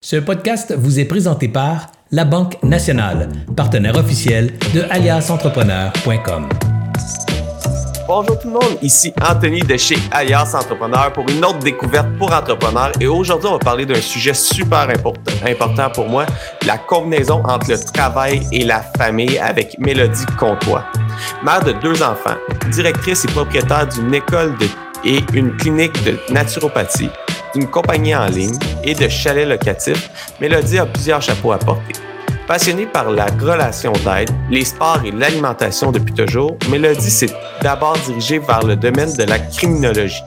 Ce podcast vous est présenté par La Banque Nationale, partenaire officiel de aliasentrepreneur.com. Bonjour tout le monde, ici Anthony de chez Alias Entrepreneur pour une autre découverte pour entrepreneurs. Et aujourd'hui, on va parler d'un sujet super important, pour moi, la combinaison entre le travail et la famille avec Mélodie Comtois. Mère de deux enfants, directrice et propriétaire d'une école et une clinique de naturopathie, d'une compagnie en ligne et de chalets locatifs, Mélodie a plusieurs chapeaux à porter. Passionnée par la relation d'aide, les sports et l'alimentation depuis toujours, Mélodie s'est d'abord dirigée vers le domaine de la criminologie.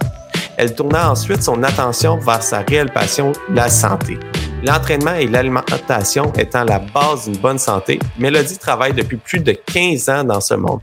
Elle tourna ensuite son attention vers sa réelle passion, la santé. L'entraînement et l'alimentation étant la base d'une bonne santé, Mélodie travaille depuis plus de 15 ans dans ce monde.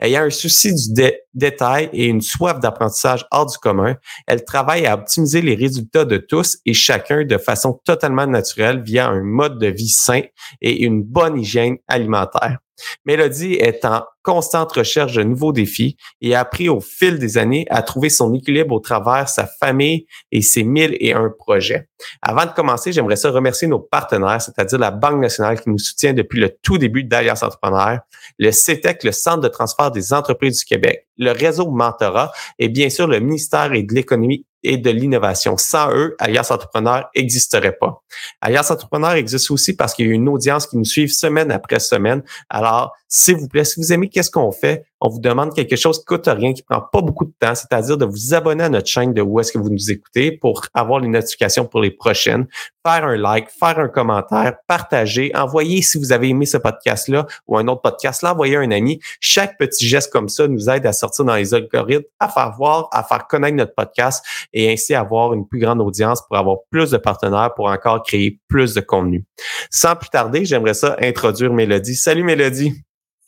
Ayant un souci du détail et une soif d'apprentissage hors du commun, elle travaille à optimiser les résultats de tous et chacun de façon totalement naturelle via un mode de vie sain et une bonne hygiène alimentaire. Mélodie est en constante recherche de nouveaux défis et a appris au fil des années à trouver son équilibre au travers sa famille et ses mille et un projets. Avant de commencer, j'aimerais ça remercier nos partenaires, c'est-à-dire la Banque nationale qui nous soutient depuis le tout début d'Alias Entrepreneur, le CETEC, le Centre de transfert des entreprises du Québec, le réseau Mentorat et bien sûr le ministère de l'économie et de l'innovation. Sans eux, Alias Entrepreneur n'existerait pas. Alias Entrepreneur existe aussi parce qu'il y a une audience qui nous suit semaine après semaine. Alors, s'il vous plaît, si vous aimez qu'est-ce qu'on fait, on vous demande quelque chose qui coûte rien, qui prend pas beaucoup de temps, c'est-à-dire de vous abonner à notre chaîne de où est-ce que vous nous écoutez pour avoir les notifications pour les prochaines, faire un like, faire un commentaire, partager, envoyer si vous avez aimé ce podcast-là ou un autre podcast, l'envoyer à un ami. Chaque petit geste comme ça nous aide à sortir dans les algorithmes, à faire voir, à faire connaître notre podcast et ainsi avoir une plus grande audience pour avoir plus de partenaires pour encore créer plus de contenu. Sans plus tarder, j'aimerais ça introduire Mélodie. Salut Mélodie.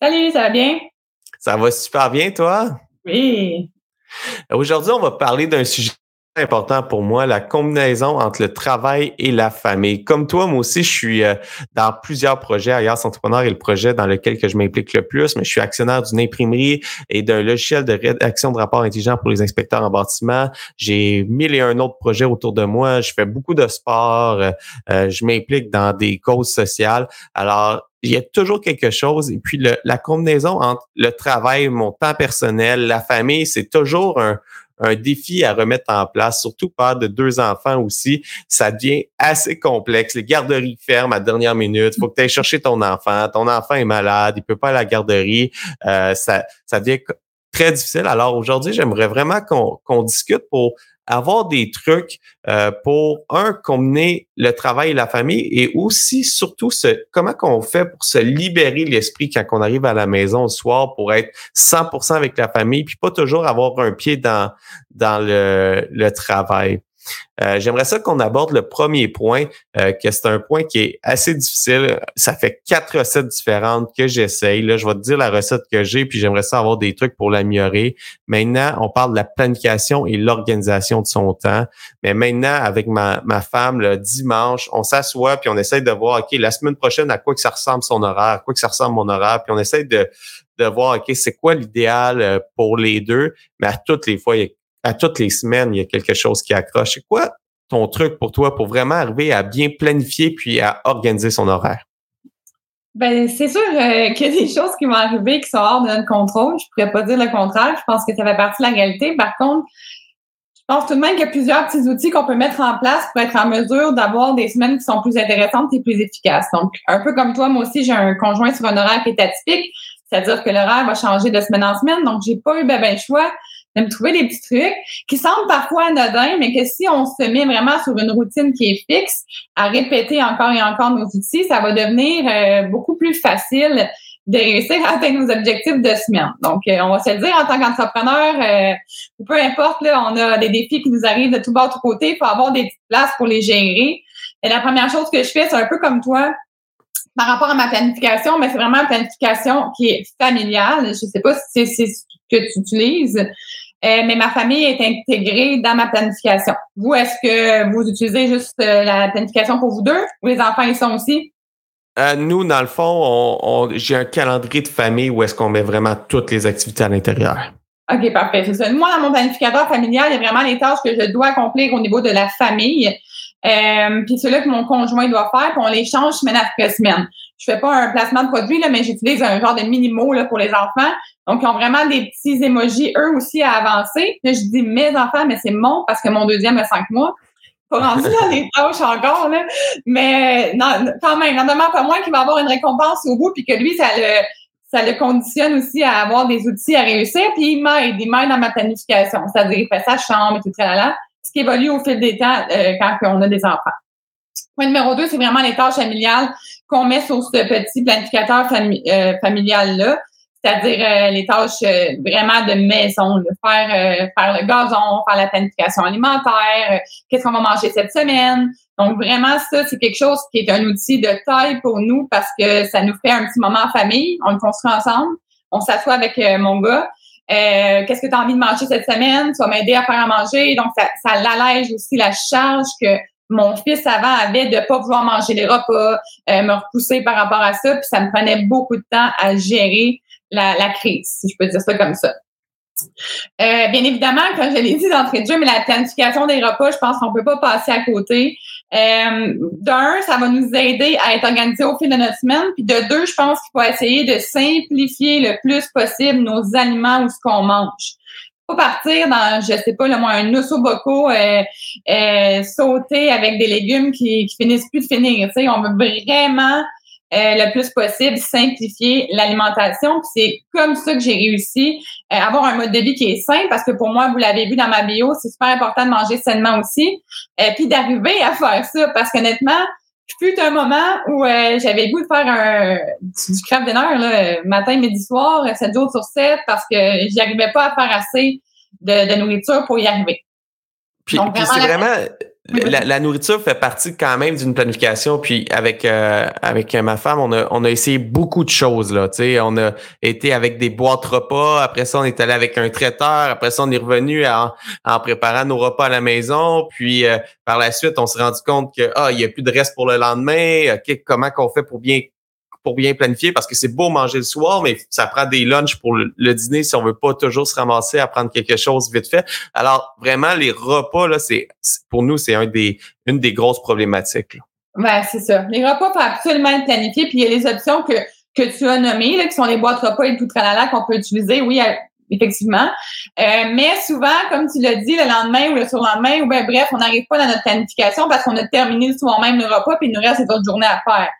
Salut, ça va bien? Ça va super bien, toi? Oui. Aujourd'hui, on va parler d'un sujet important pour moi, la combinaison entre le travail et la famille. Comme toi, moi aussi, je suis euh, dans plusieurs projets. Ailleurs, Entrepreneur est le projet dans lequel que je m'implique le plus, mais je suis actionnaire d'une imprimerie et d'un logiciel de rédaction de rapports intelligents pour les inspecteurs en bâtiment. J'ai mille et un autres projets autour de moi. Je fais beaucoup de sport. Euh, euh, je m'implique dans des causes sociales. Alors, il y a toujours quelque chose. Et puis, la combinaison entre le travail, mon temps personnel, la famille, c'est toujours un, un défi à remettre en place, surtout par de deux enfants aussi, ça devient assez complexe. Les garderies ferment à dernière minute. Il faut que tu ailles chercher ton enfant. Ton enfant est malade, il peut pas aller à la garderie. Euh, ça, ça devient très difficile. Alors aujourd'hui, j'aimerais vraiment qu'on discute pour avoir des trucs euh, pour un combiner le travail et la famille et aussi surtout ce comment qu'on fait pour se libérer l'esprit quand on arrive à la maison le soir pour être 100% avec la famille puis pas toujours avoir un pied dans dans le, le travail. Euh, j'aimerais ça qu'on aborde le premier point, euh, que c'est un point qui est assez difficile. Ça fait quatre recettes différentes que j'essaye. Là, je vais te dire la recette que j'ai, puis j'aimerais ça avoir des trucs pour l'améliorer. Maintenant, on parle de la planification et l'organisation de son temps. Mais maintenant, avec ma, ma femme, le dimanche, on s'assoit puis on essaye de voir, OK, la semaine prochaine, à quoi que ça ressemble son horaire, à quoi que ça ressemble mon horaire, puis on essaye de, de voir, OK, c'est quoi l'idéal euh, pour les deux. Mais à toutes les fois, il y a à toutes les semaines, il y a quelque chose qui accroche. C'est quoi ton truc pour toi pour vraiment arriver à bien planifier puis à organiser son horaire? Ben, c'est sûr euh, qu'il y a des choses qui vont arriver qui sont hors de notre contrôle. Je pourrais pas dire le contraire. Je pense que ça fait partie de la réalité. Par contre, je pense tout de même qu'il y a plusieurs petits outils qu'on peut mettre en place pour être en mesure d'avoir des semaines qui sont plus intéressantes et plus efficaces. Donc, un peu comme toi, moi aussi, j'ai un conjoint sur un horaire qui est atypique. C'est-à-dire que l'horaire va changer de semaine en semaine. Donc, j'ai pas eu ben, ben le choix de me trouver des petits trucs qui semblent parfois anodins, mais que si on se met vraiment sur une routine qui est fixe, à répéter encore et encore nos outils, ça va devenir euh, beaucoup plus facile de réussir à atteindre nos objectifs de semaine. Donc, euh, on va se le dire en tant qu'entrepreneur, euh, peu importe, là, on a des défis qui nous arrivent de tout bas, de tout côté, il faut avoir des petites places pour les gérer. Et la première chose que je fais, c'est un peu comme toi, par rapport à ma planification, mais c'est vraiment une planification qui est familiale. Je sais pas si c'est ce que tu utilises. Euh, mais ma famille est intégrée dans ma planification. Vous, est-ce que vous utilisez juste euh, la planification pour vous deux ou les enfants, ils sont aussi? Euh, nous, dans le fond, j'ai un calendrier de famille où est-ce qu'on met vraiment toutes les activités à l'intérieur. OK, parfait. C'est ça. Moi, dans mon planificateur familial, il y a vraiment les tâches que je dois accomplir au niveau de la famille. Euh, puis ceux-là que mon conjoint doit faire, puis on les change semaine après semaine. Je fais pas un placement de produit, là, mais j'utilise un genre de mini-mot là, pour les enfants. Donc, ils ont vraiment des petits émojis, eux aussi, à avancer. Là, je dis mes enfants, mais c'est mon parce que mon deuxième a cinq mois. Pas rendu dans les tâches encore, là. Mais non, quand même, n'en demande pas moins qu'il va avoir une récompense au bout, puis que lui, ça le, ça le conditionne aussi à avoir des outils à réussir, puis il m'aide, il m'aide dans ma planification. C'est-à-dire, il fait sa chambre et tout là, ce qui évolue au fil des temps euh, quand on a des enfants. Point numéro deux, c'est vraiment les tâches familiales qu'on met sur ce petit planificateur euh, familial-là c'est-à-dire euh, les tâches euh, vraiment de maison, de faire euh, faire le gazon, faire la planification alimentaire, qu'est-ce qu'on va manger cette semaine. Donc vraiment ça c'est quelque chose qui est un outil de taille pour nous parce que ça nous fait un petit moment en famille, on le construit ensemble, on s'assoit avec mon gars. Qu'est-ce que tu as envie de manger cette semaine? Tu vas m'aider à faire à manger. Donc, ça, ça l'allège aussi la charge que mon fils avant avait de pas vouloir manger les repas, me repousser par rapport à ça, puis ça me prenait beaucoup de temps à gérer la, la crise, si je peux dire ça comme ça. Euh, bien évidemment, comme je l'ai dit d'entrée de jeu, mais la planification des repas, je pense qu'on peut pas passer à côté. Euh, D'un, ça va nous aider à être organisé au fil de notre semaine. Puis de deux, je pense qu'il faut essayer de simplifier le plus possible nos aliments ou ce qu'on mange. Pas partir dans, je sais pas, le moins un ossoboco euh, euh, sauté avec des légumes qui, qui finissent plus de finir. Sais, on veut vraiment euh, le plus possible, simplifier l'alimentation. C'est comme ça que j'ai réussi à euh, avoir un mode de vie qui est sain parce que pour moi, vous l'avez vu dans ma bio, c'est super important de manger sainement aussi. Euh, puis d'arriver à faire ça parce qu'honnêtement, fut un moment où j'avais le goût de faire un, du craft dinner là, matin, midi, soir, 7 jours sur 7 parce que j'y arrivais pas à faire assez de, de nourriture pour y arriver. Puis, c'est vraiment la, la, nourriture fait partie quand même d'une planification. Puis avec euh, avec ma femme, on a on a essayé beaucoup de choses là. Tu sais, on a été avec des boîtes repas. Après ça, on est allé avec un traiteur. Après ça, on est revenu en, en préparant nos repas à la maison. Puis euh, par la suite, on s'est rendu compte que ah, il y a plus de reste pour le lendemain. Comment qu'on fait pour bien pour bien planifier parce que c'est beau manger le soir, mais ça prend des lunchs pour le, dîner si on veut pas toujours se ramasser à prendre quelque chose vite fait. Alors vraiment les repas là, c'est pour nous c'est un des une des grosses problématiques. Ouais, c'est ça. Les repas faut absolument être planifiés puis il y a les options que que tu as nommées là, qui sont les boîtes repas et tout tralala qu'on peut utiliser. Oui, euh, effectivement. Euh, mais souvent, comme tu l'as dit, le lendemain ou le surlendemain, ou ben bref, on n'arrive pas dans notre planification parce qu'on a terminé le soir même le repas, puis il nous reste cette autre journée à faire.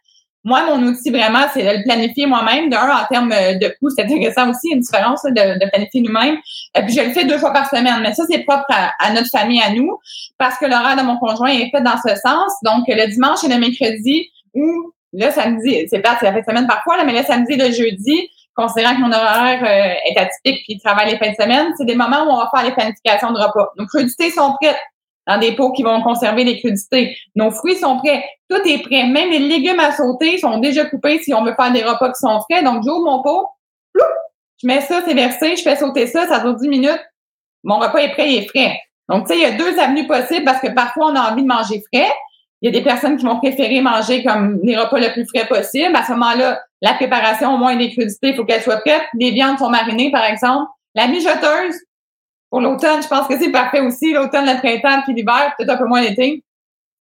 Moi, mon outil vraiment, c'est de le planifier moi-même. D'un, en termes de coût, c'est intéressant aussi, une différence de, de, planifier nous-mêmes. Et puis, je le fais deux fois par semaine. Mais ça, c'est propre à, notre famille, à nous, parce que l'horaire de mon conjoint est fait dans ce sens. Donc, le dimanche et le mercredi, ou le samedi, c'est pas c'est la fin de semaine parfois, là, mais le samedi et le jeudi, considérant que mon horaire euh, est atypique puis travaille les fins de semaine, c'est des moments où on va faire les planifications de repas. Nos crudités sont prêtes dans des pots qui vont conserver les crudités. Nos fruits sont prêts. Tout est prêt. Même les légumes à sauter sont déjà coupés si on veut faire des repas qui sont frais. Donc, j'ouvre mon pot, je mets ça, c'est versé, je fais sauter ça, ça dure 10 minutes. Mon repas est prêt, il est frais. Donc, tu sais, il y a deux avenues possibles parce que parfois, on a envie de manger frais. Il y a des personnes qui vont préférer manger comme les repas le plus frais possible. À ce moment-là, la préparation, au moins des crudités, il faut qu'elle soit prête. Les viandes sont marinées, par exemple. La mijoteuse, pour l'automne, je pense que c'est parfait aussi. L'automne, le printemps, puis l'hiver, peut-être un peu moins l'été.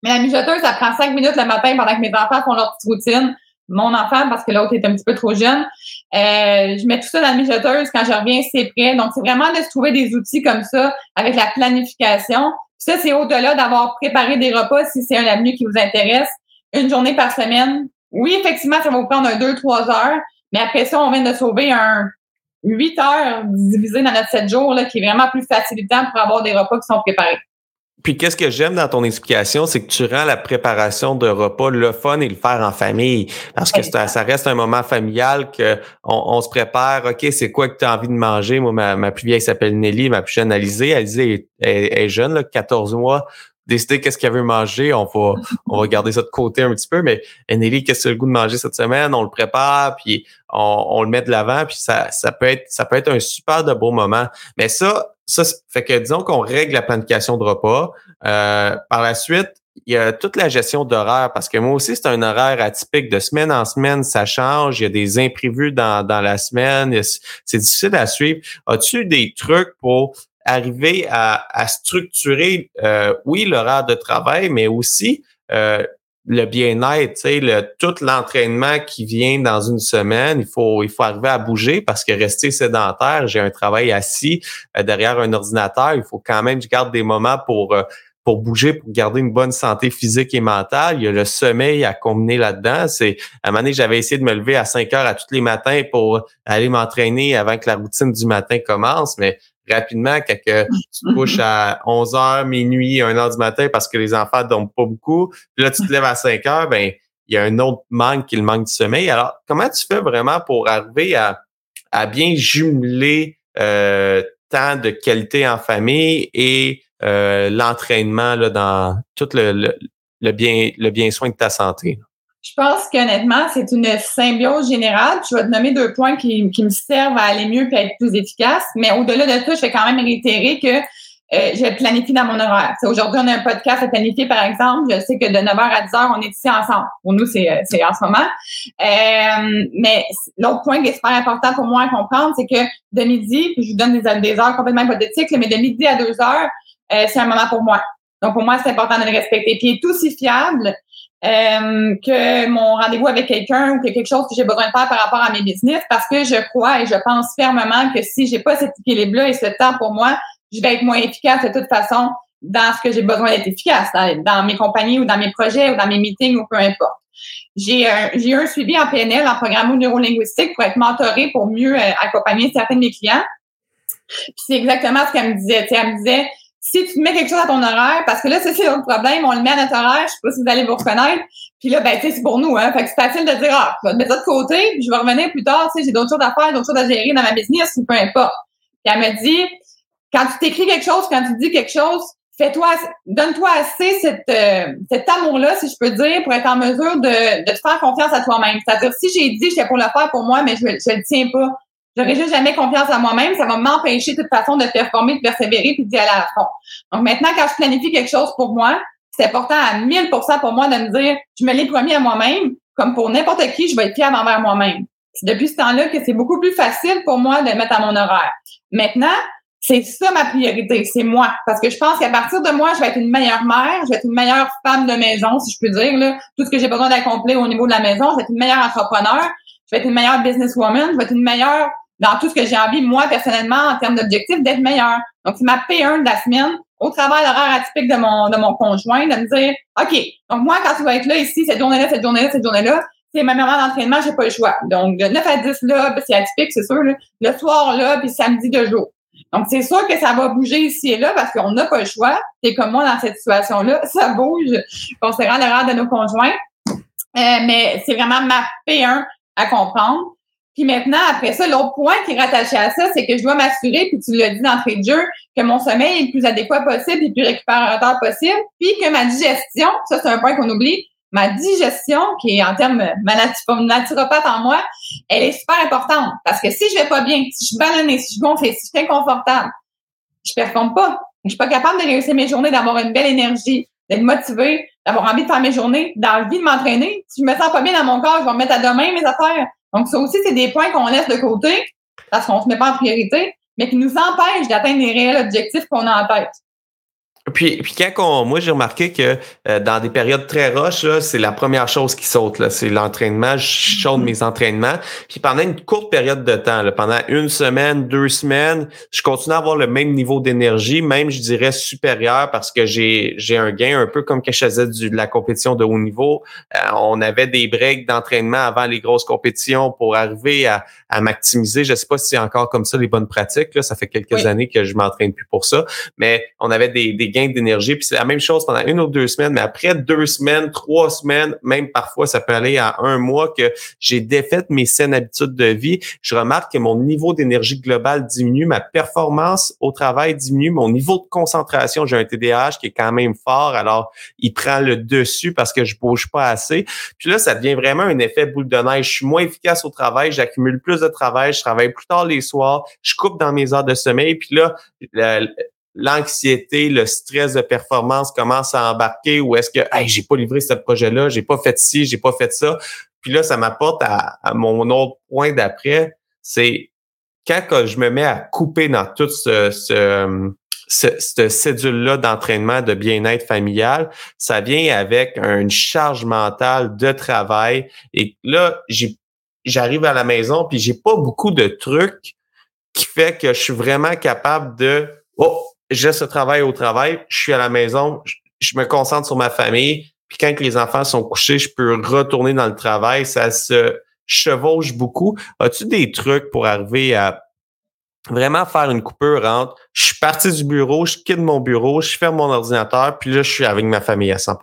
Mais la mijoteuse, ça prend cinq minutes le matin pendant que mes enfants font leur petite routine. Mon enfant, parce que l'autre est un petit peu trop jeune. Euh, je mets tout ça dans la mijoteuse. Quand je reviens, c'est prêt. Donc, c'est vraiment de se trouver des outils comme ça avec la planification. ça, c'est au-delà d'avoir préparé des repas si c'est un avenue qui vous intéresse. Une journée par semaine. Oui, effectivement, ça va vous prendre un deux, trois heures. Mais après ça, on vient de sauver un, 8 heures divisées dans notre 7 jours, là, qui est vraiment plus facilitant pour avoir des repas qui sont préparés. Puis qu'est-ce que j'aime dans ton explication, c'est que tu rends la préparation de repas le fun et le faire en famille. Parce que ça, reste un moment familial que on, se prépare, OK, c'est quoi que tu as envie de manger? Moi, ma, plus vieille s'appelle Nelly, ma plus jeune Alizée. Alizée est, est, jeune, là, 14 mois décider qu'est-ce qu'elle veut manger. On va, on va garder ça de côté un petit peu, mais Nelly, qu'est-ce que le goût de manger cette semaine? On le prépare, puis on, le met de l'avant, puis ça, ça peut être, ça peut être un super de beau moment. Mais ça, ça fait que disons qu'on règle la planification de repas. Euh, par la suite, il y a toute la gestion d'horaire parce que moi aussi, c'est un horaire atypique. De semaine en semaine, ça change. Il y a des imprévus dans, dans la semaine. C'est difficile à suivre. As-tu des trucs pour arriver à, à structurer, euh, oui, l'horaire de travail, mais aussi euh, le bien-être, le, tout l'entraînement qui vient dans une semaine, il faut, il faut arriver à bouger parce que rester sédentaire, j'ai un travail assis euh, derrière un ordinateur, il faut quand même je garde des moments pour euh, pour bouger, pour garder une bonne santé physique et mentale. Il y a le sommeil à combiner là-dedans. À un moment donné, j'avais essayé de me lever à 5 heures à tous les matins pour aller m'entraîner avant que la routine du matin commence, mais rapidement quand tu te couches à 11 heures, minuit, 1 heure du matin parce que les enfants dorment pas beaucoup. Puis là, tu te lèves à 5 heures, ben il y a un autre manque qui est le manque du sommeil. Alors, comment tu fais vraiment pour arriver à, à bien jumeler euh, temps de qualité en famille et euh, l'entraînement là, dans tout le, le, bien le bien soin de ta santé? Je pense qu'honnêtement, c'est une symbiose générale. Je vais te nommer deux points qui, qui me servent à aller mieux et à être plus efficace. Mais au-delà de ça, je vais quand même réitérer que euh, je planifie dans mon horaire. Aujourd'hui, on a un podcast à planifier, par exemple. Je sais que de 9h à 10h, on est ici ensemble. Pour nous, c'est, euh, c'est en ce moment. Euh, mais l'autre point qui est super important pour moi à comprendre, c'est que de midi, puis je vous donne des, des heures complètement hypothétiques, mais de midi à 2h, euh, c'est un moment pour moi. Donc, pour moi, c'est important de le respecter. Puis, il est aussi fiable euh, que mon rendez-vous avec quelqu'un ou que quelque chose que j'ai besoin de faire par rapport à mes business parce que je crois et je pense fermement que si j'ai pas cet équilibre-là et ce temps pour moi, je vais être moins efficace de toute façon dans ce que j'ai besoin d'être efficace, dans, mes compagnies ou dans mes projets ou dans mes meetings ou peu importe. J'ai eu un suivi en PNL, en programme neurolinguistique pour être mentoré pour mieux euh, accompagner certains de mes clients. Puis c'est exactement ce qu'elle me disait. elle me disait, si tu mets quelque chose à ton horaire, parce que là, c'est l'autre problème, on le met à notre horaire, je sais pas si vous allez vous reconnaître, puis là, ben, tu sais, c'est pour nous, hein. Fait que c'est facile de dire, ah, je vais mettre ça de côté, puis je vais revenir plus tard, tu sais, j'ai d'autres choses à faire, d'autres choses à gérer dans ma business, ou peu importe. Puis elle me dit, quand tu t'écris quelque chose, quand tu dis quelque chose, fais-toi, donne-toi assez cette, euh, cet amour-là, si je peux dire, pour être en mesure de, de te faire confiance à toi-même. C'est-à-dire, si j'ai dit, j'étais pour le faire pour moi, mais je, je le tiens pas, J'aurais juste jamais confiance en moi-même. Ça va m'empêcher de toute façon de performer, de persévérer puis d'y aller à fond. Donc maintenant, quand je planifie quelque chose pour moi, c'est important à 1000% pour moi de me dire, je me l'ai promis à moi-même. Comme pour n'importe qui, je vais être fière envers moi-même. C'est depuis ce temps-là que c'est beaucoup plus facile pour moi de mettre à mon horaire. Maintenant, c'est ça ma priorité, c'est moi. Parce que je pense qu'à partir de moi, je vais être une meilleure mère, je vais être une meilleure femme de maison, si je peux dire, là. Tout ce que j'ai besoin d'accomplir au niveau de la maison, je vais être une meilleure entrepreneur, je vais être une meilleure businesswoman, je vais être une meilleure dans tout ce que j'ai envie, moi, personnellement, en termes d'objectifs, d'être meilleur. Donc, c'est ma P1 de la semaine, au travers de l'horaire atypique de mon, de mon conjoint, de me dire, OK, donc moi, quand tu vas être là, ici, cette journée-là, cette journée-là, cette journée-là, c'est ma moment d'entraînement, j'ai pas le choix. Donc, de 9 à 10, là, ben, c'est atypique, c'est sûr, le soir, là, puis samedi, de jour. Donc, c'est sûr que ça va bouger ici et là parce qu'on n'a pas le choix. C'est comme moi dans cette situation-là, ça bouge considérant l'horaire de nos conjoints. Euh, mais c'est vraiment ma P1 à comprendre. Puis maintenant, après ça, l'autre point qui est rattaché à ça, c'est que je dois m'assurer, puis tu l'as dit d'entrée de jeu, que mon sommeil est le plus adéquat possible et le plus récupérateur possible, puis que ma digestion, ça c'est un point qu'on oublie, ma digestion, qui est en termes ma naturopathe en moi, elle est super importante. Parce que si je vais pas bien, si je suis si je suis gonflée, si je suis inconfortable, je performe pas. Je suis pas capable de réussir mes journées, d'avoir une belle énergie, d'être motivée, d'avoir envie de faire mes journées, d'envie de m'entraîner. Si je me sens pas bien dans mon corps, je vais me mettre à demain mes affaires. Donc, ça aussi, c'est des points qu'on laisse de côté parce qu'on ne se met pas en priorité, mais qui nous empêchent d'atteindre les réels objectifs qu'on a en tête. Puis, puis quand moi j'ai remarqué que euh, dans des périodes très roches, c'est la première chose qui saute. Là, c'est l'entraînement. Je chaude mes entraînements. Puis pendant une courte période de temps, là, pendant une semaine, deux semaines, je continue à avoir le même niveau d'énergie, même je dirais supérieur parce que j'ai j'ai un gain un peu comme que je faisais du, de la compétition de haut niveau. Euh, on avait des breaks d'entraînement avant les grosses compétitions pour arriver à, à maximiser. Je sais pas si c'est encore comme ça les bonnes pratiques. Là. Ça fait quelques années que je m'entraîne plus pour ça, mais on avait des, des gains d'énergie. Puis c'est la même chose pendant une ou deux semaines, mais après deux semaines, trois semaines, même parfois ça peut aller à un mois que j'ai défait mes saines habitudes de vie, je remarque que mon niveau d'énergie globale diminue, ma performance au travail diminue, mon niveau de concentration, j'ai un TDAH qui est quand même fort, alors il prend le dessus parce que je bouge pas assez. Puis là, ça devient vraiment un effet boule de neige. Je suis moins efficace au travail, j'accumule plus de travail, je travaille plus tard les soirs, je coupe dans mes heures de sommeil, puis là, l'anxiété, le stress de performance commence à embarquer ou est-ce que hey, j'ai pas livré ce projet-là, j'ai pas fait ci, j'ai pas fait ça. Puis là, ça m'apporte à, mon autre point d'après, c'est quand je me mets à couper dans toute ce, ce, cette cédule-là d'entraînement de bien-être familial, ça vient avec une charge mentale de travail. Et là, j'arrive à la maison, puis j'ai pas beaucoup de trucs qui fait que je suis vraiment capable de Oh, j'ai ce travail au travail, je suis à la maison, je, me concentre sur ma famille, puis quand les enfants sont couchés, je peux retourner dans le travail. Ça se chevauche beaucoup. As-tu des trucs pour arriver à vraiment faire une coupure entre je suis parti du bureau, je quitte mon bureau, je ferme mon ordinateur, puis là, je suis avec ma famille à 100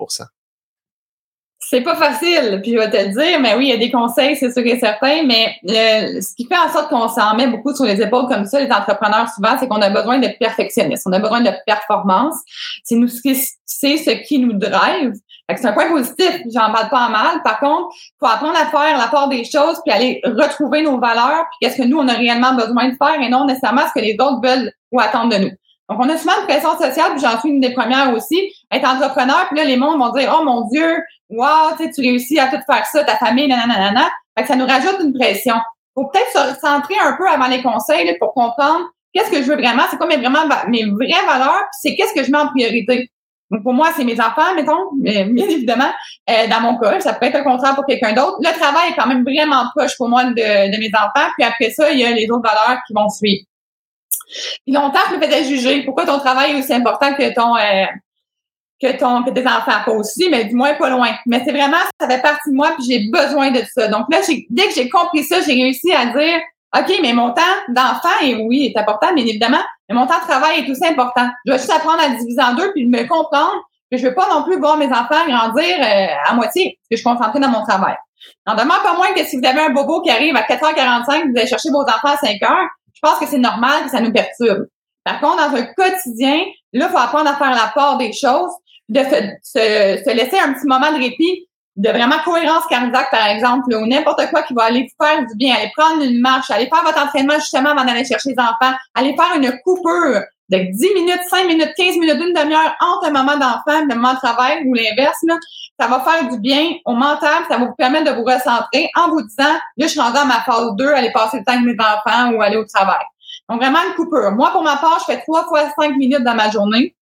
c'est pas facile, puis je vais te le dire, mais oui, il y a des conseils, c'est sûr et certain, mais euh, ce qui fait en sorte qu'on s'en met beaucoup sur les épaules comme ça, les entrepreneurs souvent, c'est qu'on a besoin de perfectionnisme, on a besoin de performance. C'est nous c'est ce qui nous drive. C'est un point positif, j'en parle pas mal. Par contre, faut apprendre à faire la part des choses, puis aller retrouver nos valeurs, puis qu'est-ce que nous, on a réellement besoin de faire, et non nécessairement ce que les autres veulent ou attendent de nous. Donc, on a souvent une pression sociale, puis j'en suis une des premières aussi, être entrepreneur, puis là, les mondes vont dire, oh mon Dieu, wow, tu réussis à tout faire ça, ta famille, nanana. Fait que ça nous rajoute une pression. Faut peut-être se centrer un peu avant les conseils pour comprendre qu'est-ce que je veux vraiment, c'est quoi mes vraiment mes vraies valeurs, puis c'est qu'est-ce que je mets en priorité. Donc pour moi, c'est mes enfants, mettons, bien évidemment. Euh, dans mon cas, ça peut être un contraire pour quelqu'un d'autre. Le travail est quand même vraiment proche pour moi de, de mes enfants. Puis après ça, il y a les autres valeurs qui vont suivre. Puis longtemps, je me faisais juger. Pourquoi ton travail est aussi important que ton euh, que ton que tes enfants? Pas aussi, mais du moins pas loin. Mais c'est vraiment, ça fait partie de moi, puis j'ai besoin de ça. Donc là, dès que j'ai compris ça, j'ai réussi à dire OK, mais mon temps d'enfant, oui, est important, mais évidemment, mais mon temps de travail est aussi important. Je vais juste apprendre à diviser en deux, puis me comprendre que je veux pas non plus voir mes enfants grandir euh, à moitié, parce que je suis concentrée dans mon travail. En demande pas moins que si vous avez un bobo qui arrive à 4h45, vous allez chercher vos enfants à 5 h je pense que c'est normal que ça nous perturbe. Par contre, dans un quotidien, là, il faut apprendre à faire la part des choses, de se, laisser un petit moment de répit, de vraiment cohérence cardiaque, par exemple, ou n'importe quoi qui va aller faire du bien, aller prendre une marche, aller faire votre entraînement justement avant d'aller chercher les enfants, aller faire une coupure de 10 minutes, 5 minutes, 15 minutes, une demi-heure entre un moment d'enfant et un moment de travail ou l'inverse, ça va faire du bien au mental, ça va vous permettre de vous recentrer en vous disant, là, je suis rendue à ma phase 2, aller passer le temps avec mes enfants ou aller au travail. Donc, vraiment une coupure. Moi, pour ma part, je fais trois fois cinq minutes dans ma journée.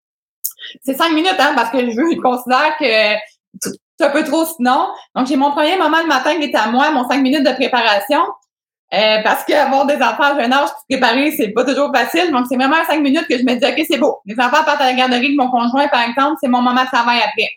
C'est cinq minutes, hein, parce que je considère que c'est un peu trop sinon. Donc, j'ai mon premier moment le matin qui est à moi, mon cinq minutes de préparation. Euh, parce qu'avoir des enfants à jeune âge, préparer, c'est pas toujours facile. Donc, c'est vraiment cinq minutes que je me dis, OK, c'est beau. Les enfants partent à la garderie de mon conjoint, par exemple, c'est mon moment de travail après.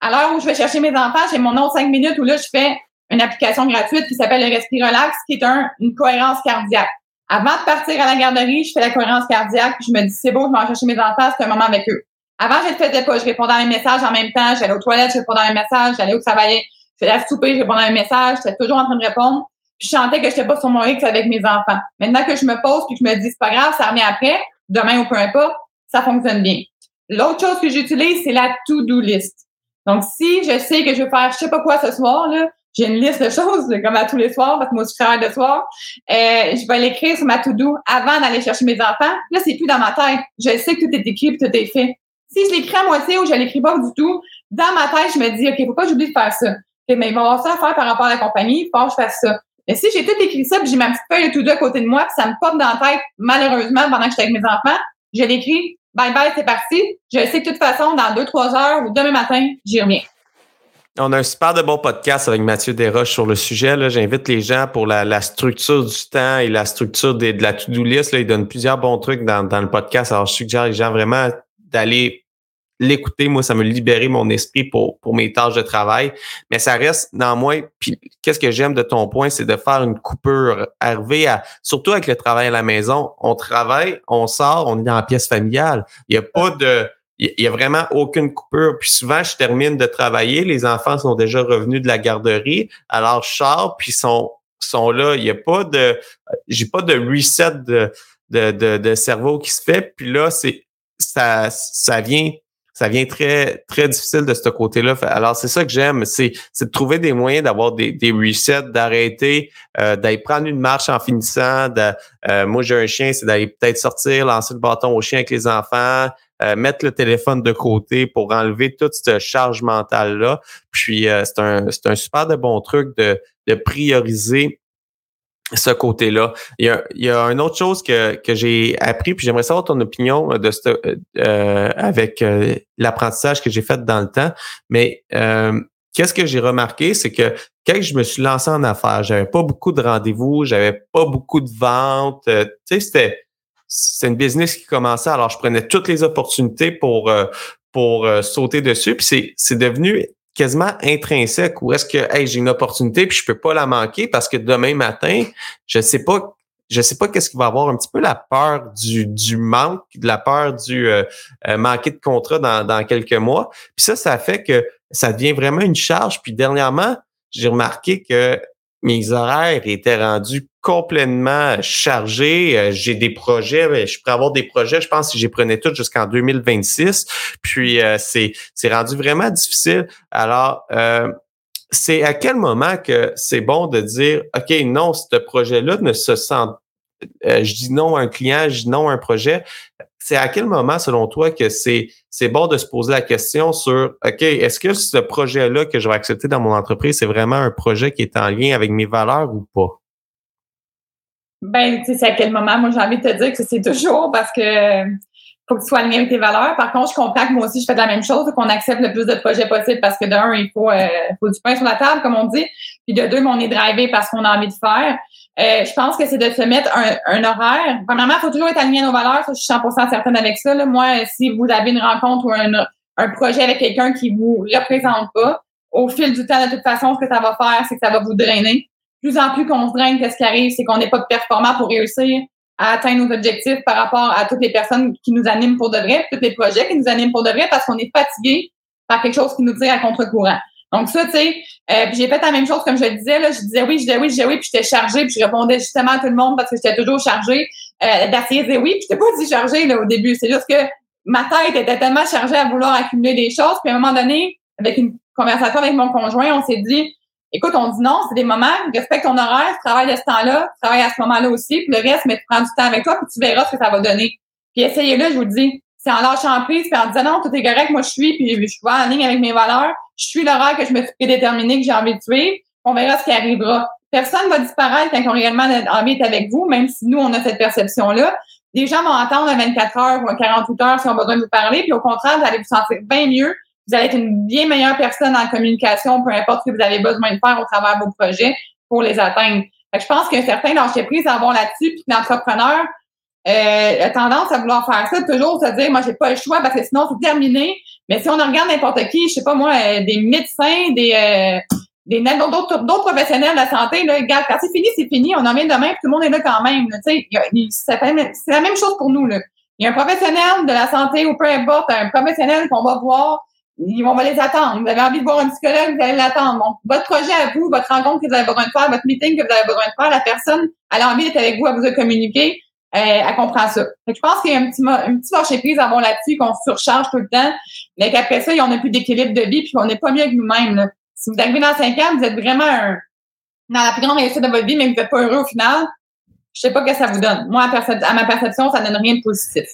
À l'heure où je vais chercher mes enfants, j'ai mon autre cinq minutes où là, je fais une application gratuite qui s'appelle le Respirelax, qui est un, une cohérence cardiaque. Avant de partir à la garderie, je fais la cohérence cardiaque, puis je me dis, c'est beau, je vais chercher mes enfants, c'est un moment avec eux. Avant, je ne faisais pas. Je répondais à un message en même temps. J'allais aux toilettes, je répondais à un message. J'allais au travail, je faisais la souper, je répondais à un message. J'étais toujours en train de répondre. Je sentais que je n'étais pas sur mon X avec mes enfants. Maintenant que je me pose puis que je me dis, c'est pas grave, ça revient après, demain ou peu importe, ça fonctionne bien. L'autre chose que j'utilise, c'est la to-do list. Donc, si je sais que je vais faire je sais pas quoi ce soir, là, j'ai une liste de choses, comme à tous les soirs, parce que moi, je travaille de soir. Euh, je vais l'écrire sur ma to-do avant d'aller chercher mes enfants. Là, c'est plus dans ma tête. Je sais que tout est écrit tout est fait. Si je l'écris à moitié ou je l'écris pas du tout, dans ma tête, je me dis, OK, faut pas j'oublie de faire ça. mais il va y avoir ça à faire par rapport à la compagnie, il faut que je fasse ça. Mais si j'ai tout écrit ça, puis j'ai ma petite feuille de to-do à côté de moi, puis ça me pop dans la tête, malheureusement, pendant que je suis avec mes enfants, je l'écris, bye bye, c'est parti. Je sais que de toute façon, dans deux, trois heures ou demain matin, j'y reviens. On a un super de bon podcast avec Mathieu Desroches sur le sujet. J'invite les gens pour la, structure du temps et la structure de, la to-do list. Là. Il donne plusieurs bons trucs dans, dans le podcast. Alors, je suggère les gens vraiment d'aller l'écouter, moi, ça me libérait mon esprit pour, pour mes tâches de travail. Mais ça reste moi. Puis qu'est-ce que j'aime de ton point, c'est de faire une coupure, arriver à, surtout avec le travail à la maison, on travaille, on sort, on est dans la pièce familiale. Il n'y a pas de, il y a vraiment aucune coupure. Puis souvent, je termine de travailler, les enfants sont déjà revenus de la garderie, alors je sors, puis sont sont là. Il n'y a pas de, j'ai pas de reset de, de, de, de cerveau qui se fait. Puis là, c'est ça, ça vient ça vient très très difficile de ce côté-là. Alors c'est ça que j'aime, c'est de trouver des moyens d'avoir des, des resets, d'arrêter, euh, d'aller prendre une marche en finissant. De, euh, moi j'ai un chien, c'est d'aller peut-être sortir, lancer le bâton au chien avec les enfants, euh, mettre le téléphone de côté pour enlever toute cette charge mentale là. Puis euh, c'est un un super de bon truc de de prioriser ce côté-là. Il y a, il y a une autre chose que, que j'ai appris, puis j'aimerais savoir ton opinion de ce, euh, avec euh, l'apprentissage que j'ai fait dans le temps. Mais euh, qu'est-ce que j'ai remarqué, c'est que quand je me suis lancé en affaires, j'avais pas beaucoup de rendez-vous, j'avais pas beaucoup de ventes. tu sais, c'était c'est une business qui commençait, alors je prenais toutes les opportunités pour pour sauter dessus. Puis c'est devenu quasiment intrinsèque ou est-ce que hey, j'ai une opportunité puis je peux pas la manquer parce que demain matin, je sais pas je sais pas qu'est-ce qu'il va avoir un petit peu la peur du, du manque, de la peur du euh, euh, manquer de contrat dans, dans quelques mois. Puis ça, ça fait que ça devient vraiment une charge. Puis dernièrement, j'ai remarqué que mes horaires étaient rendus complètement chargés. Euh, j'ai des projets, je pourrais avoir des projets, je pense que j'ai prenais tout jusqu'en 2026. Puis euh, c'est c'est rendu vraiment difficile. Alors euh, c'est à quel moment que c'est bon de dire OK, non, ce projet-là ne se sent je dis non à un client, je dis non à un projet c'est à quel moment, selon toi, que c'est, bon de se poser la question sur, OK, est-ce que ce projet-là que je vais accepter dans mon entreprise, c'est vraiment un projet qui est en lien avec mes valeurs ou pas? Ben, tu sais, c'est à quel moment? Moi, j'ai envie de te dire que c'est toujours parce que faut que tu sois aligné avec tes valeurs. Par contre, je comprends que moi aussi, je fais de la même chose, qu'on accepte le plus de projets possible parce que d'un, il faut, euh, faut du pain sur la table, comme on dit. Puis de deux, on est drivé parce qu'on a envie de faire. Euh, je pense que c'est de se mettre un, un horaire. Premièrement, il faut toujours être aligné à nos valeurs. Ça, je suis 100% certaine avec ça. Là. Moi, si vous avez une rencontre ou un, un projet avec quelqu'un qui vous représente pas, au fil du temps, de toute façon, ce que ça va faire, c'est que ça va vous drainer. Plus en plus qu'on se draine, qu'est-ce qui arrive, c'est qu'on n'est pas performant pour réussir à atteindre nos objectifs par rapport à toutes les personnes qui nous animent pour de vrai, tous les projets qui nous animent pour de vrai, parce qu'on est fatigué par quelque chose qui nous tire à contre-courant. Donc ça, tu sais, euh, j'ai fait la même chose comme je le disais, là, je disais oui, je disais oui, je disais oui, puis j'étais chargée, puis je répondais justement à tout le monde parce que j'étais toujours chargée euh, de dire oui, puis j'étais pas dit chargée là, au début. C'est juste que ma tête était tellement chargée à vouloir accumuler des choses, puis à un moment donné, avec une conversation avec mon conjoint, on s'est dit écoute, on dit non, c'est des moments, respecte ton horaire, travaille à ce temps-là, travaille à ce moment-là aussi, puis le reste, mais tu prends du temps avec toi, puis tu verras ce que ça va donner. Puis essayez-le, je vous le dis. C'est en lâchant prise, puis en disant non, tout est correct, moi je suis, puis je suis en ligne avec mes valeurs, je suis l'horaire que je me suis prédéterminé, que j'ai envie de suivre. On verra ce qui arrivera. Personne va disparaître quand on a réellement envie d'être avec vous, même si nous, on a cette perception-là. Les gens vont attendre 24 heures ou 48 heures si on a besoin de vous parler, puis au contraire, vous allez vous sentir bien mieux. Vous allez être une bien meilleure personne en communication, peu importe ce que vous avez besoin de faire au travers de vos projets pour les atteindre. je pense qu'un certain l'entreprise à avoir là-dessus, puis l'entrepreneur, euh, tendance à vouloir faire ça, toujours se dire, moi, j'ai pas le choix parce que sinon, c'est terminé. Mais si on regarde n'importe qui, je sais pas moi, euh, des médecins, des, euh, d'autres, professionnels de la santé, là, regarde, quand c'est fini, c'est fini, on en vient demain, tout le monde est là quand même. C'est la même chose pour nous. Là. Il y a un professionnel de la santé ou peu importe, un professionnel qu'on va voir, on va les attendre. Vous avez envie de voir un psychologue, vous allez l'attendre. Donc, votre projet à vous, votre rencontre que vous avez besoin de faire, votre meeting que vous avez besoin de faire, la personne, elle a envie d'être avec vous, à vous communiquer elle comprend ça. je pense qu'il y a un petit, un petit marché prise à avoir là-dessus qu'on surcharge tout le temps, mais qu'après ça, on n'a plus d'équilibre de vie, puis on n'est pas mieux que nous-mêmes. Si vous arrivez dans cinq ans, vous êtes vraiment dans la plus grande réussite de votre vie, mais vous n'êtes pas heureux au final, je sais pas ce que ça vous donne. Moi, à, ma perception, ça donne rien de positif.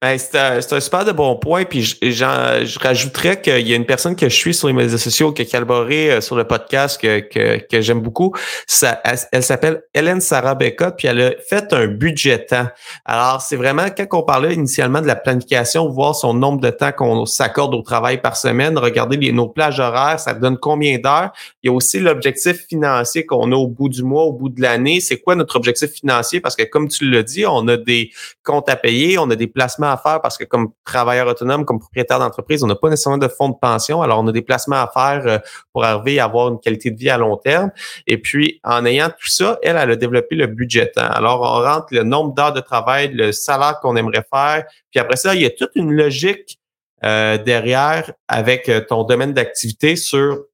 Ben, c'est un, un, super de bon point. Puis je rajouterais qu'il y a une personne que je suis sur les médias sociaux qui a collaboré euh, sur le podcast que, que, que j'aime beaucoup. Ça, elle, s'appelle Hélène Sarah Becca, puis elle a fait un budget temps. Alors, c'est vraiment quand on parlait initialement de la planification, voir son nombre de temps qu'on s'accorde au travail par semaine, regarder nos plages horaires, ça donne combien d'heures. Il y a aussi l'objectif financier qu'on a au bout du mois, au bout de l'année. C'est quoi notre objectif financier? Parce que comme tu l'as dit, on a des comptes à payer, on a des placements à faire parce que comme travailleur autonome, comme propriétaire d'entreprise, on n'a pas nécessairement de fonds de pension. Alors, on a des placements à faire euh, pour arriver à avoir une qualité de vie à long terme. Et puis, en ayant tout ça, elle, elle a développé le budget. Alors, on rentre le nombre d'heures de travail, le salaire qu'on aimerait faire. Puis après ça, il y a toute une logique euh, derrière avec euh, ton domaine d'activité sur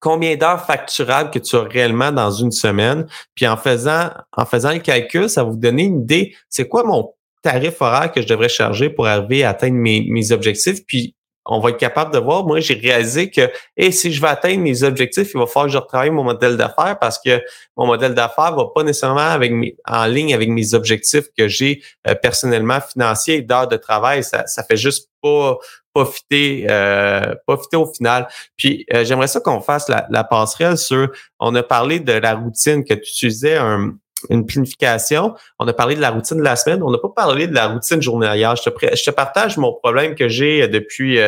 combien d'heures facturables que tu as réellement dans une semaine. Puis en faisant, en faisant le calcul, ça va vous donner une idée, c'est quoi mon tarif horaire que je devrais charger pour arriver à atteindre mes, mes objectifs. Puis on va être capable de voir. Moi, j'ai réalisé que et si je veux atteindre mes objectifs, il va falloir que je retravaille mon modèle d'affaires parce que mon modèle d'affaires va pas nécessairement avec en ligne avec mes objectifs que j'ai euh, personnellement financiers d'heures de travail. Ça, ça fait juste pas profiter, euh, profiter au final. Puis euh, j'aimerais ça qu'on fasse la, la, passerelle sur. On a parlé de la routine que tu utilisais un, une planification. On a parlé de la routine de la semaine. On n'a pas parlé de la routine journalière. Je te, je te partage mon problème que j'ai depuis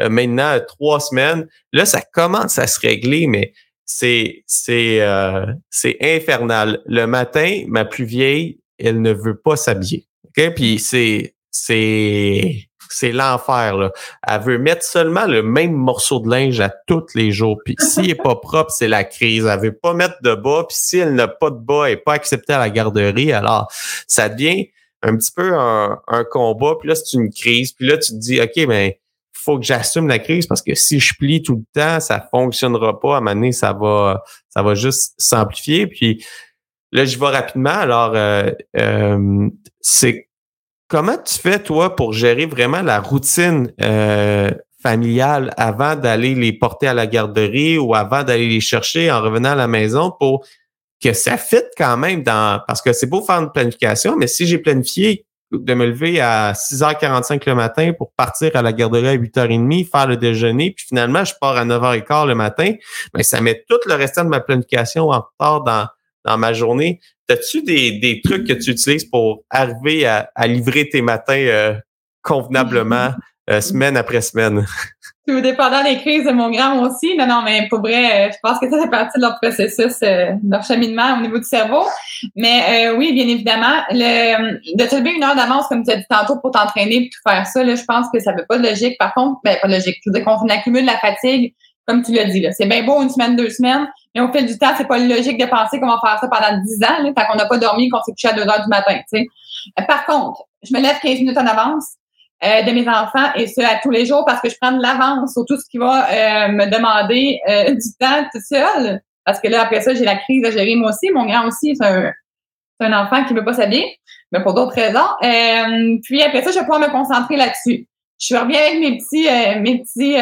maintenant trois semaines. Là, ça commence à se régler, mais c'est c'est euh, c'est infernal. Le matin, ma plus vieille, elle ne veut pas s'habiller. OK? Puis c'est c'est c'est l'enfer là. Elle veut mettre seulement le même morceau de linge à tous les jours. Puis s'il est pas propre, c'est la crise. Elle veut pas mettre de bas. Puis si elle n'a pas de bas, elle n'est pas acceptée à la garderie, alors ça devient un petit peu un, combat. Puis là, c'est une crise. Puis là, tu te dis, OK, ben faut que j'assume la crise parce que si je plie tout le temps, ça fonctionnera pas. À un moment donné, ça va, ça va juste s'amplifier. Puis là, je vais rapidement. Alors, euh, euh, c'est comment tu fais, toi, pour gérer vraiment la routine euh, familiale avant d'aller les porter à la garderie ou avant d'aller les chercher en revenant à la maison pour que ça fitte quand même dans parce que c'est beau faire une planification, mais si j'ai planifié de me lever à 6h45 le matin pour partir à la garderie à 8h30, faire le déjeuner, puis finalement, je pars à 9h15 le matin, mais ça met tout le restant de ma planification en retard dans, dans ma journée. As-tu des, des trucs que tu utilises pour arriver à, à livrer tes matins euh, convenablement euh, semaine après semaine? Tout dépendant des crises de mon grand aussi. Non, non, mais pour vrai, euh, je pense que ça fait partie de leur processus, euh, leur cheminement au niveau du cerveau. Mais oui, bien évidemment, le, de te lever une heure d'avance, comme tu as dit tantôt, pour t'entraîner et tout faire ça, là, je pense que ça fait pas de logique. Par contre, ben, pas de logique. Je veux dire qu'on accumule la fatigue, comme tu l'as dit. C'est bien beau une semaine, deux semaines, mais au fil du temps, c'est pas logique de penser qu'on va faire ça pendant dix ans, là, qu'on n'a pas dormi qu'on s'est couché à deux heures du matin. sais. Par contre, je me lève 15 minutes en avance euh, de mes enfants et ce à tous les jours parce que je prends de l'avance sur tout ce qui va euh, me demander euh, du temps tout seul. Parce que là, après ça, j'ai la crise à gérer moi aussi. Mon grand aussi, c'est un, un, enfant qui ne veut pas s'habiller, mais pour d'autres raisons. puis après ça, je vais pouvoir me concentrer là-dessus. Je reviens avec mes petits mes petits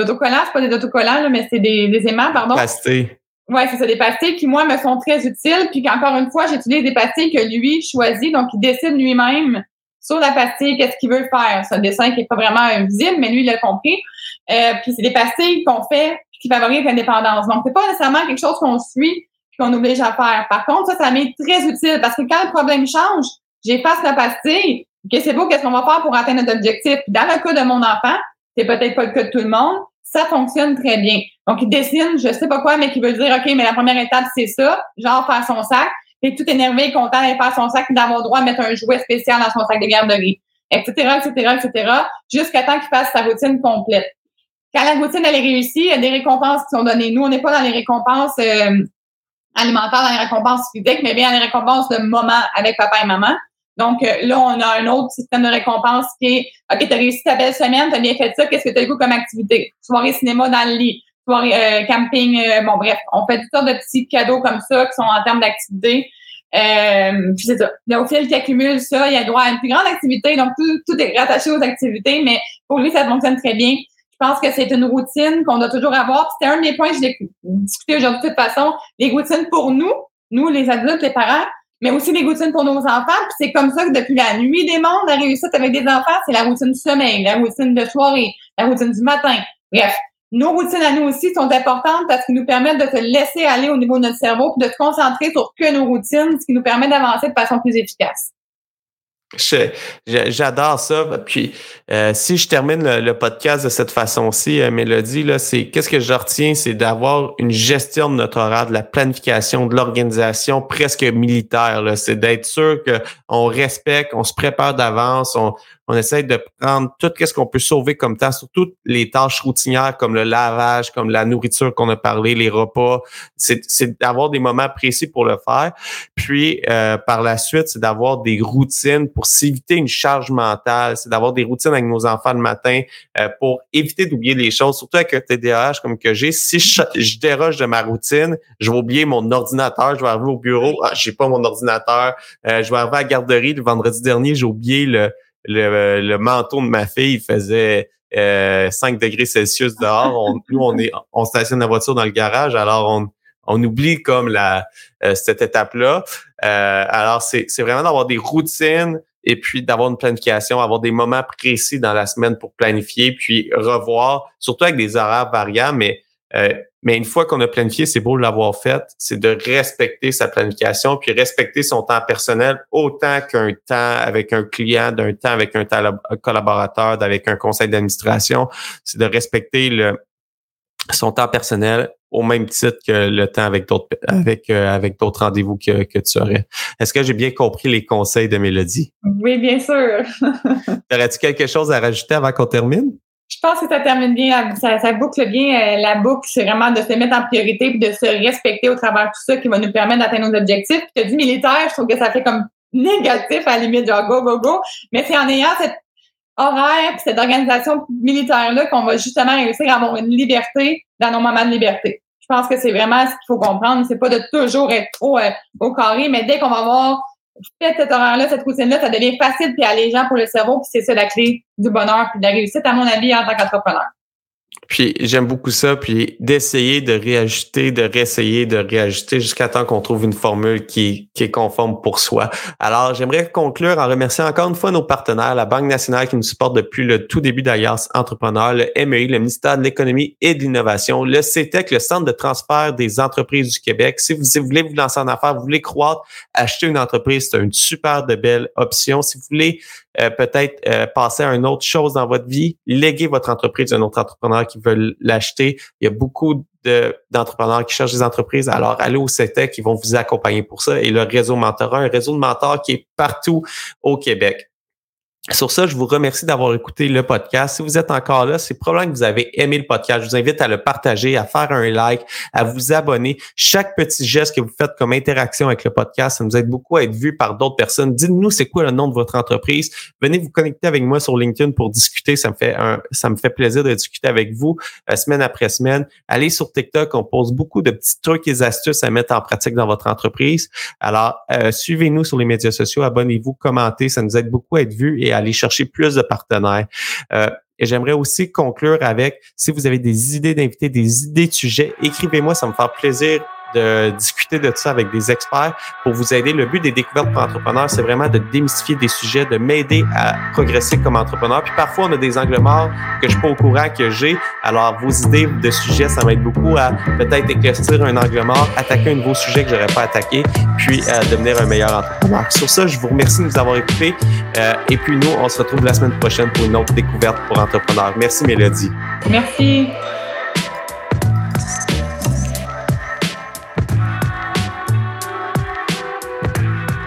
autocollants, c'est pas des autocollants, là, mais c'est des, des aimants, pardon. Pastilles. Ouais, c'est ça, des pastilles qui, moi, me sont très utiles. Puis encore une fois, j'utilise des pastilles que lui choisit, donc il décide lui-même sur la pastille, qu'est-ce qu'il veut faire. C'est un dessin qui n'est pas vraiment visible, mais lui, il l'a compris. Euh, puis c'est des pastilles qu'on fait qui favorisent l'indépendance. Donc, c'est pas nécessairement quelque chose qu'on suit qu'on oblige à faire. Par contre, ça, ça m'est très utile parce que quand le problème change, j'efface la pastille. OK, c'est beau, qu'est-ce qu'on va faire pour atteindre notre objectif? dans le cas de mon enfant, c'est peut-être pas le cas de tout le monde, ça fonctionne très bien. Donc, il dessine, je sais pas quoi, mais qui veut dire, OK, mais la première étape, c'est ça, genre faire son sac et tout énervé, content d'aller faire son sac, d'avoir droit à mettre un jouet spécial dans son sac de garderie, etc., etc., etc., jusqu'à temps qu'il fasse sa routine complète. Quand la routine, elle est réussie, il y a des récompenses qui sont données. Nous, on n'est pas dans les récompenses euh, alimentaires, dans les récompenses physiques, mais bien dans les récompenses de moment avec papa et maman. Donc euh, là, on a un autre système de récompense qui est OK, tu as réussi ta belle semaine, tu as bien fait ça, qu'est-ce que tu as eu comme activité? Soirée cinéma dans le lit, soirée euh, camping, euh, bon bref, on fait toutes sortes de petits cadeaux comme ça qui sont en termes d'activité. Euh, puis c'est ça. Au fil qui accumule ça, il a droit à une plus grande activité, donc tout, tout est rattaché aux activités, mais pour lui, ça fonctionne très bien. Je pense que c'est une routine qu'on doit toujours avoir. C'était un des points que j'ai discuté aujourd'hui de toute façon. Les routines pour nous, nous les adultes, les parents, mais aussi les routines pour nos enfants. Puis c'est comme ça que depuis la nuit des mondes, la réussite avec des enfants, c'est la routine du sommeil, la routine de soirée, la routine du matin. Bref, nos routines à nous aussi sont importantes parce qu'elles nous permettent de se laisser aller au niveau de notre cerveau et de se concentrer sur que nos routines, ce qui nous permet d'avancer de façon plus efficace. J'adore ça. Puis, euh, si je termine le, podcast de cette façon-ci, euh, Mélodie, là, c'est qu'est-ce que je retiens, c'est d'avoir une gestion de notre horaire, de la planification, de l'organisation presque militaire. C'est d'être sûr qu'on respecte, on se prépare d'avance, on, on essaie de prendre tout ce qu'on peut sauver comme temps, surtout les tâches routinières comme le lavage, comme la nourriture qu'on a parlé, les repas. C'est d'avoir des moments précis pour le faire. Puis, euh, par la suite, c'est d'avoir des routines pour s'éviter une charge mentale. C'est d'avoir des routines avec nos enfants le matin euh, pour éviter d'oublier les choses, surtout avec un TDAH comme que j'ai. Si je, je, déroge de ma routine, je vais oublier mon ordinateur. Je vais arriver au bureau, ah, j'ai pas mon ordinateur. Euh, je vais arriver à la garderie le vendredi dernier, j'ai oublié le le, le, manteau de ma fille faisait euh, 5 degrés Celsius dehors. Nous, on est, on stationne la voiture dans le garage, alors on, on oublie comme la euh, cette étape-là. Euh, alors, c'est, c'est vraiment d'avoir des routines et puis d'avoir une planification, avoir des moments précis dans la semaine pour planifier, puis revoir, surtout avec des horaires variables, mais euh, mais une fois qu'on a planifié, c'est beau de l'avoir fait, c'est de respecter sa planification, puis respecter son temps personnel autant qu'un temps avec un client, d'un temps avec un collaborateur, avec un conseil d'administration. C'est de respecter le, son temps personnel au même titre que le temps avec d'autres avec euh, avec d'autres rendez-vous que, que tu aurais. Est-ce que j'ai bien compris les conseils de Mélodie? Oui, bien sûr. Aurais-tu quelque chose à rajouter avant qu'on termine? Je pense que ça termine bien, ça, boucle bien euh, la boucle. C'est vraiment de se mettre en priorité et de se respecter au travers de tout ça qui va nous permettre d'atteindre nos objectifs. As dit militaire, je trouve que ça fait comme négatif à la limite, genre go, go, go. Mais c'est en ayant cette horaire et cette organisation militaire-là qu'on va justement réussir à avoir une liberté dans nos moments de liberté. Je pense que c'est vraiment ce qu'il faut comprendre. C'est pas de toujours être trop euh, au carré, mais dès qu'on va avoir fait cet horaire-là, cette routine-là, ça devient facile et allégeant pour le cerveau, puis c'est ça la clé du bonheur puis de la réussite, à mon avis, en tant qu'entrepreneur. Puis j'aime beaucoup ça, puis d'essayer de réajuster, de réessayer, de réajuster jusqu'à temps qu'on trouve une formule qui, qui est conforme pour soi. Alors, j'aimerais conclure en remerciant encore une fois nos partenaires, la Banque nationale qui nous supporte depuis le tout début d'Alliance Entrepreneur, le MEI, le ministère de l'Économie et de l'Innovation, le CETEC, le Centre de transfert des entreprises du Québec. Si vous, voulez vous lancer en affaires, vous voulez croître, acheter une entreprise, c'est une super de belle option. Si vous voulez euh, peut-être euh, passer à une autre chose dans votre vie, léguer votre entreprise à un autre entrepreneur qui veut l'acheter. Il y a beaucoup d'entrepreneurs qui cherchent des entreprises. Alors, allez au CETEC, qui vont vous accompagner pour ça. Et le réseau Mentorat, un réseau de mentors qui est partout au Québec. Sur ça, je vous remercie d'avoir écouté le podcast. Si vous êtes encore là, c'est probablement que vous avez aimé le podcast. Je vous invite à le partager, à faire un like, à vous abonner. Chaque petit geste que vous faites comme interaction avec le podcast, ça nous aide beaucoup à être vu par d'autres personnes. Dites-nous c'est quoi le nom de votre entreprise. Venez vous connecter avec moi sur LinkedIn pour discuter. Ça me fait un, ça me fait plaisir de discuter avec vous euh, semaine après semaine. Allez sur TikTok, on pose beaucoup de petits trucs et astuces à mettre en pratique dans votre entreprise. Alors, euh, suivez-nous sur les médias sociaux, abonnez-vous, commentez. Ça nous aide beaucoup à être vu et aller chercher plus de partenaires. Euh, et j'aimerais aussi conclure avec, si vous avez des idées d'invités, des idées de sujets, écrivez-moi, ça me fait plaisir de discuter de ça avec des experts pour vous aider. Le but des découvertes pour entrepreneurs, c'est vraiment de démystifier des sujets, de m'aider à progresser comme entrepreneur. Puis parfois, on a des angles morts que je suis pas au courant que j'ai. Alors, vos idées de sujets, ça m'aide beaucoup à peut-être éclaircir un angle mort, attaquer un nouveau sujet que j'aurais pas attaqué, puis à devenir un meilleur entrepreneur. Sur ça, je vous remercie de nous avoir écoutés. Euh, et puis nous, on se retrouve la semaine prochaine pour une autre découverte pour entrepreneurs. Merci Mélodie. Merci.